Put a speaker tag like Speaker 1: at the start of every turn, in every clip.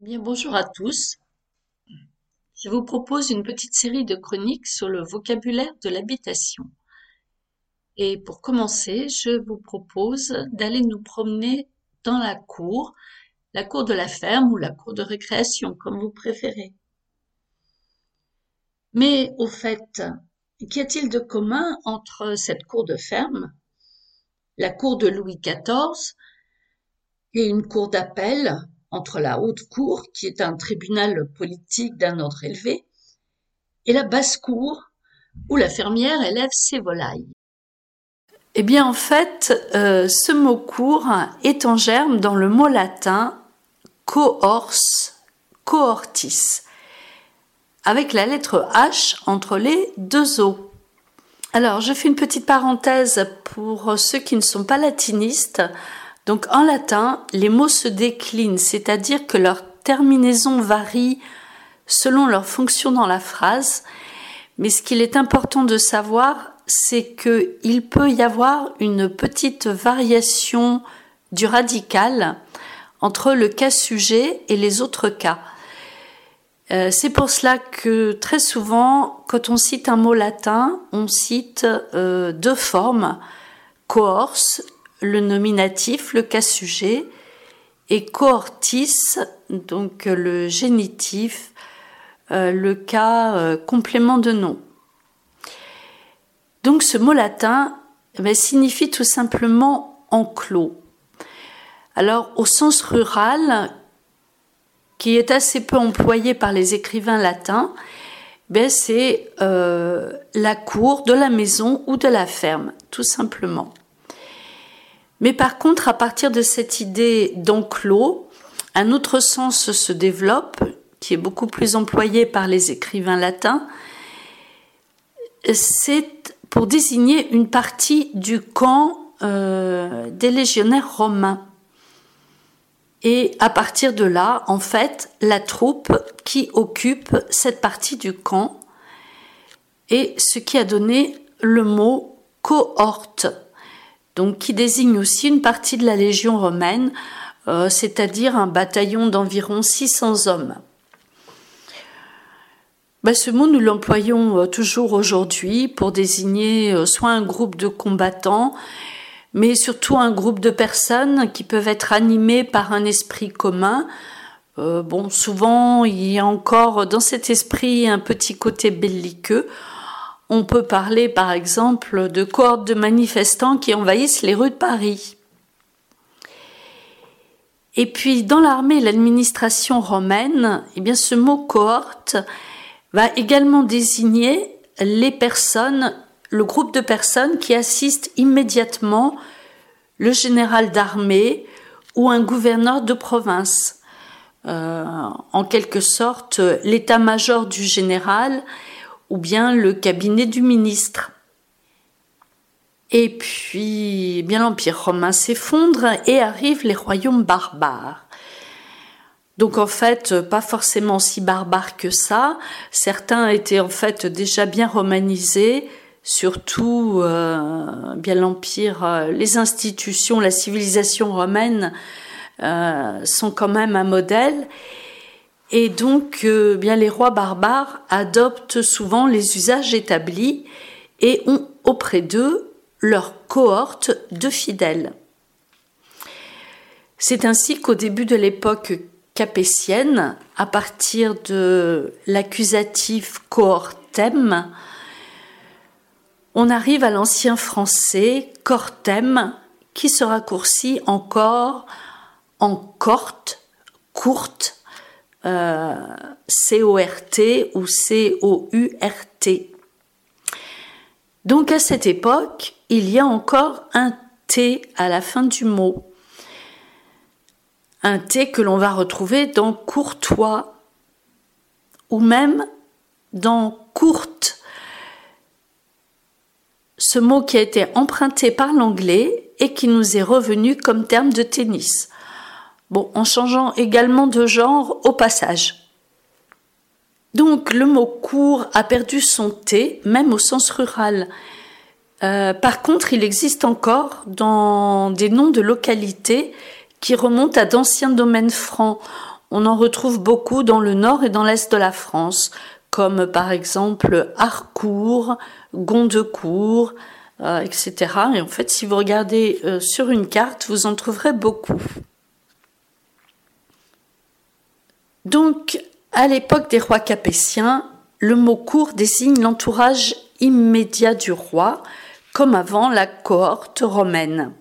Speaker 1: Bien, bonjour à tous. Je vous propose une petite série de chroniques sur le vocabulaire de l'habitation. Et pour commencer, je vous propose d'aller nous promener dans la cour, la cour de la ferme ou la cour de récréation, comme vous préférez. Mais au fait, qu'y a-t-il de commun entre cette cour de ferme, la cour de Louis XIV et une cour d'appel entre la haute cour, qui est un tribunal politique d'un ordre élevé, et la basse cour, où la fermière élève ses volailles.
Speaker 2: Eh bien, en fait, euh, ce mot cour est en germe dans le mot latin cohors, cohortis, avec la lettre H entre les deux O. Alors, je fais une petite parenthèse pour ceux qui ne sont pas latinistes. Donc en latin, les mots se déclinent, c'est-à-dire que leur terminaison varie selon leur fonction dans la phrase. Mais ce qu'il est important de savoir, c'est qu'il peut y avoir une petite variation du radical entre le cas sujet et les autres cas. Euh, c'est pour cela que très souvent, quand on cite un mot latin, on cite euh, deux formes, cohors le nominatif, le cas sujet, et cohortis, donc le génitif, euh, le cas euh, complément de nom. Donc ce mot latin eh signifie tout simplement enclos. Alors au sens rural, qui est assez peu employé par les écrivains latins, ben c'est euh, la cour de la maison ou de la ferme, tout simplement. Mais par contre, à partir de cette idée d'enclos, un autre sens se développe, qui est beaucoup plus employé par les écrivains latins. C'est pour désigner une partie du camp euh, des légionnaires romains. Et à partir de là, en fait, la troupe qui occupe cette partie du camp et ce qui a donné le mot cohorte donc qui désigne aussi une partie de la Légion romaine, euh, c'est-à-dire un bataillon d'environ 600 hommes. Ben, ce mot, nous l'employons euh, toujours aujourd'hui pour désigner euh, soit un groupe de combattants, mais surtout un groupe de personnes qui peuvent être animées par un esprit commun. bon, souvent, il y a encore dans cet esprit un petit côté belliqueux. On peut parler par exemple de cohortes de manifestants qui envahissent les rues de Paris. Et puis dans l'armée et l'administration romaine, eh bien ce mot cohorte va également désigner les personnes, le groupe de personnes qui assistent immédiatement le général d'armée ou un gouverneur de province. Euh, en quelque sorte, l'état-major du général ou bien le cabinet du ministre. Et puis, bien l'Empire romain s'effondre et arrivent les royaumes barbares. Donc en fait, pas forcément si barbares que ça. Certains étaient en fait déjà bien romanisés, surtout euh, bien l'empire, euh, les institutions, la civilisation romaine euh, sont quand même un modèle. Et donc, euh, bien les rois barbares adoptent souvent les usages établis et ont auprès d'eux leur cohorte de fidèles. C'est ainsi qu'au début de l'époque capétienne, à partir de l'accusatif cohortem, on arrive à l'ancien français cortem qui se raccourcit encore en corte, courte, C-O-R-T ou C-O-U-R-T. Donc à cette époque, il y a encore un T à la fin du mot. Un T que l'on va retrouver dans courtois ou même dans courte. Ce mot qui a été emprunté par l'anglais et qui nous est revenu comme terme de tennis. Bon, en changeant également de genre au passage. Donc le mot court a perdu son T, même au sens rural. Euh, par contre, il existe encore dans des noms de localités qui remontent à d'anciens domaines francs. on en retrouve beaucoup dans le nord et dans l'est de la France, comme par exemple Harcourt, Gondecourt, euh, etc. Et en fait, si vous regardez euh, sur une carte, vous en trouverez beaucoup. Donc, à l'époque des rois capétiens, le mot cour désigne l'entourage immédiat du roi, comme avant la cohorte romaine.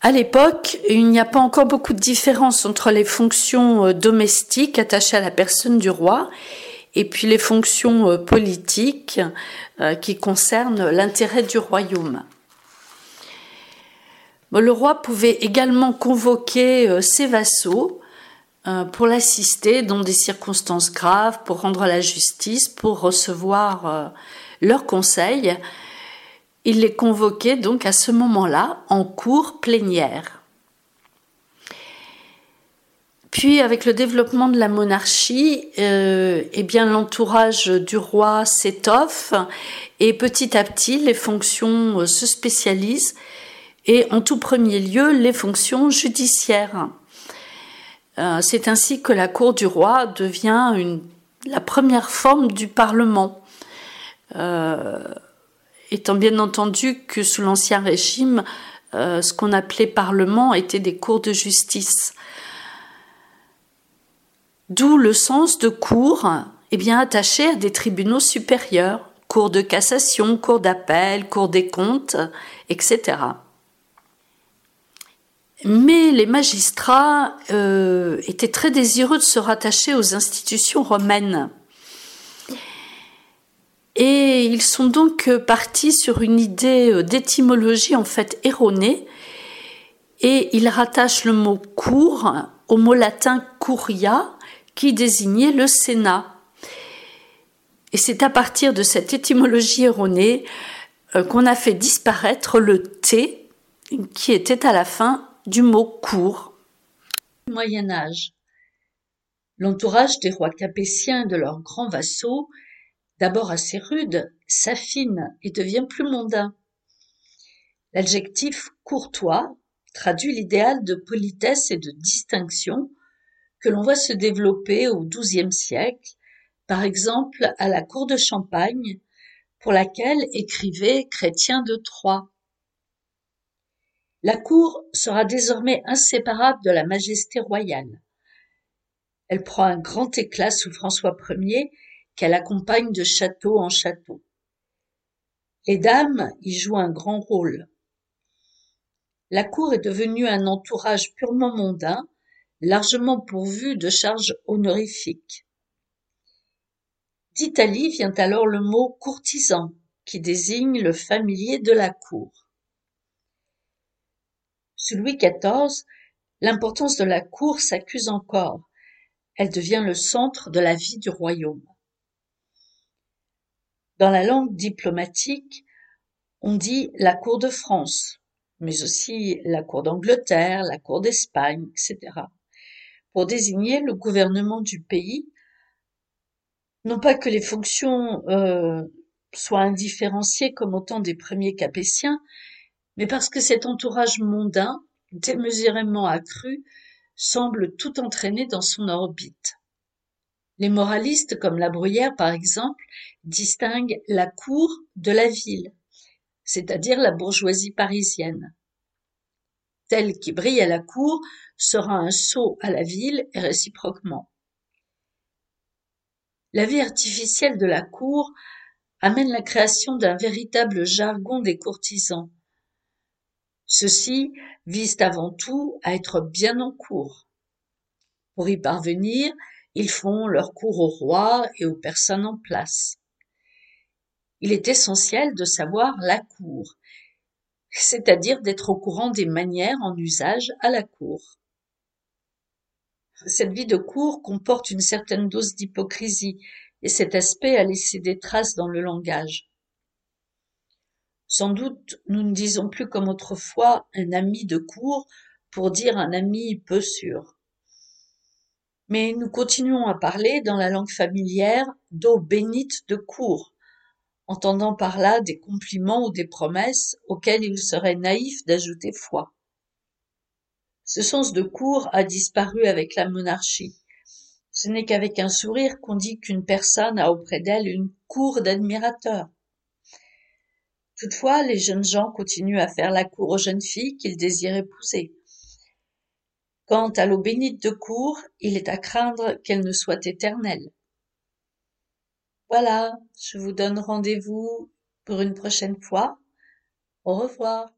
Speaker 2: À l'époque, il n'y a pas encore beaucoup de différence entre les fonctions euh, domestiques attachées à la personne du roi et puis les fonctions euh, politiques euh, qui concernent l'intérêt du royaume. Le roi pouvait également convoquer ses vassaux pour l'assister dans des circonstances graves, pour rendre la justice, pour recevoir leurs conseils il les convoquait donc à ce moment-là en cour plénière. Puis, avec le développement de la monarchie, euh, eh bien l'entourage du roi s'étoffe et petit à petit les fonctions euh, se spécialisent et en tout premier lieu les fonctions judiciaires. Euh, c'est ainsi que la cour du roi devient la première forme du Parlement étant bien entendu que sous l'Ancien Régime, euh, ce qu'on appelait Parlement était des cours de justice. D'où le sens de cours eh bien, attaché à des tribunaux supérieurs, cours de cassation, cours d'appel, cours des comptes, etc. Mais les magistrats euh, étaient très désireux de se rattacher aux institutions romaines. Et ils sont donc euh, partis sur une idée euh, d'étymologie en fait erronée et ils rattachent le mot cour au mot latin curia qui désignait le Sénat. Et c'est à partir de cette étymologie erronée qu'on a fait disparaître le T qui était à la fin du mot cour.
Speaker 1: Moyen Âge. L'entourage des rois capétiens et de leurs grands vassaux d'abord assez rude, s'affine et devient plus mondain. L'adjectif courtois traduit l'idéal de politesse et de distinction que l'on voit se développer au XIIe siècle, par exemple à la cour de Champagne, pour laquelle écrivait Chrétien de Troyes. La cour sera désormais inséparable de la majesté royale. Elle prend un grand éclat sous François Ier qu'elle accompagne de château en château. Les dames y jouent un grand rôle. La cour est devenue un entourage purement mondain, largement pourvu de charges honorifiques. D'Italie vient alors le mot courtisan, qui désigne le familier de la cour. Sous Louis XIV, l'importance de la cour s'accuse encore. Elle devient le centre de la vie du royaume. Dans la langue diplomatique, on dit la cour de France, mais aussi la cour d'Angleterre, la cour d'Espagne, etc., pour désigner le gouvernement du pays. Non pas que les fonctions euh, soient indifférenciées comme au temps des premiers capétiens, mais parce que cet entourage mondain, démesurément accru, semble tout entraîner dans son orbite. Les moralistes, comme La Bruyère par exemple, distinguent la cour de la ville, c'est-à-dire la bourgeoisie parisienne. Tel qui brille à la cour sera un sot à la ville et réciproquement. La vie artificielle de la cour amène la création d'un véritable jargon des courtisans. Ceux-ci visent avant tout à être bien en cour. Pour y parvenir, ils font leur cour au roi et aux personnes en place. Il est essentiel de savoir la cour, c'est-à-dire d'être au courant des manières en usage à la cour. Cette vie de cour comporte une certaine dose d'hypocrisie, et cet aspect a laissé des traces dans le langage. Sans doute nous ne disons plus comme autrefois un ami de cour pour dire un ami peu sûr mais nous continuons à parler dans la langue familière d'eau bénite de cour, entendant par là des compliments ou des promesses auxquels il serait naïf d'ajouter foi. Ce sens de cour a disparu avec la monarchie. Ce n'est qu'avec un sourire qu'on dit qu'une personne a auprès d'elle une cour d'admirateurs. Toutefois, les jeunes gens continuent à faire la cour aux jeunes filles qu'ils désirent épouser. Quant à l'eau bénite de cour, il est à craindre qu'elle ne soit éternelle. Voilà, je vous donne rendez-vous pour une prochaine fois. Au revoir.